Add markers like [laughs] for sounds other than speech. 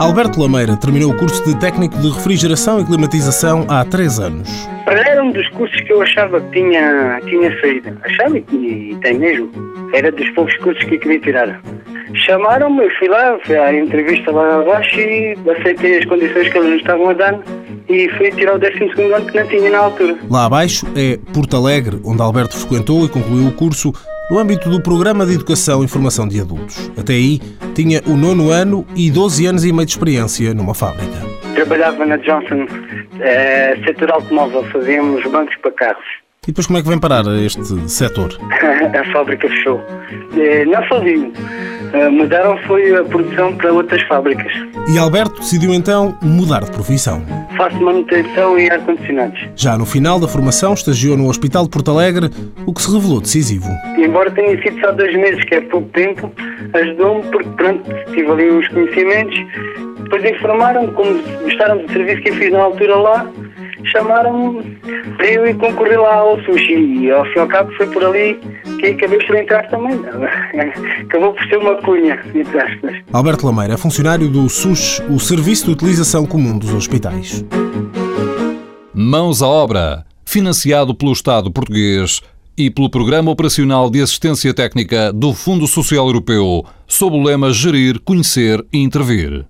Alberto Lameira terminou o curso de técnico de refrigeração e climatização há três anos. Era um dos cursos que eu achava que tinha, tinha saído. Achava e, e tem mesmo. Era dos poucos cursos que eu queria tirar. Chamaram-me, eu fui lá, fui à entrevista lá abaixo e aceitei as condições que eles nos estavam a dar e fui tirar o 12 ano que não tinha na altura. Lá abaixo é Porto Alegre, onde Alberto frequentou e concluiu o curso no âmbito do Programa de Educação e Formação de Adultos. Até aí, tinha o nono ano e 12 anos e meio de experiência numa fábrica. Trabalhava na Johnson, é, setor automóvel, fazíamos bancos para carros. E depois como é que vem parar este setor? [laughs] a fábrica fechou. É, não sozinho. É, mudaram foi a produção para outras fábricas. E Alberto decidiu então mudar de profissão. Faço manutenção e ar-condicionados. Já no final da formação, estagiou no Hospital de Porto Alegre, o que se revelou decisivo. Embora tenha sido só dois meses, que é pouco tempo, ajudou-me porque, pronto, tive ali os conhecimentos. Depois informaram-me, como gostaram do serviço que eu fiz na altura lá, chamaram-me para eu ir concorrer lá ao sushi. E ao fim e ao cabo foi por ali que acabei por entrar também. [laughs] Acabou por ser uma cunha, entre aspas. Alberto Lameira é funcionário do SUS, o Serviço de Utilização Comum dos Hospitais. Mãos à obra, financiado pelo Estado português e pelo Programa Operacional de Assistência Técnica do Fundo Social Europeu, sob o lema Gerir, Conhecer e Intervir.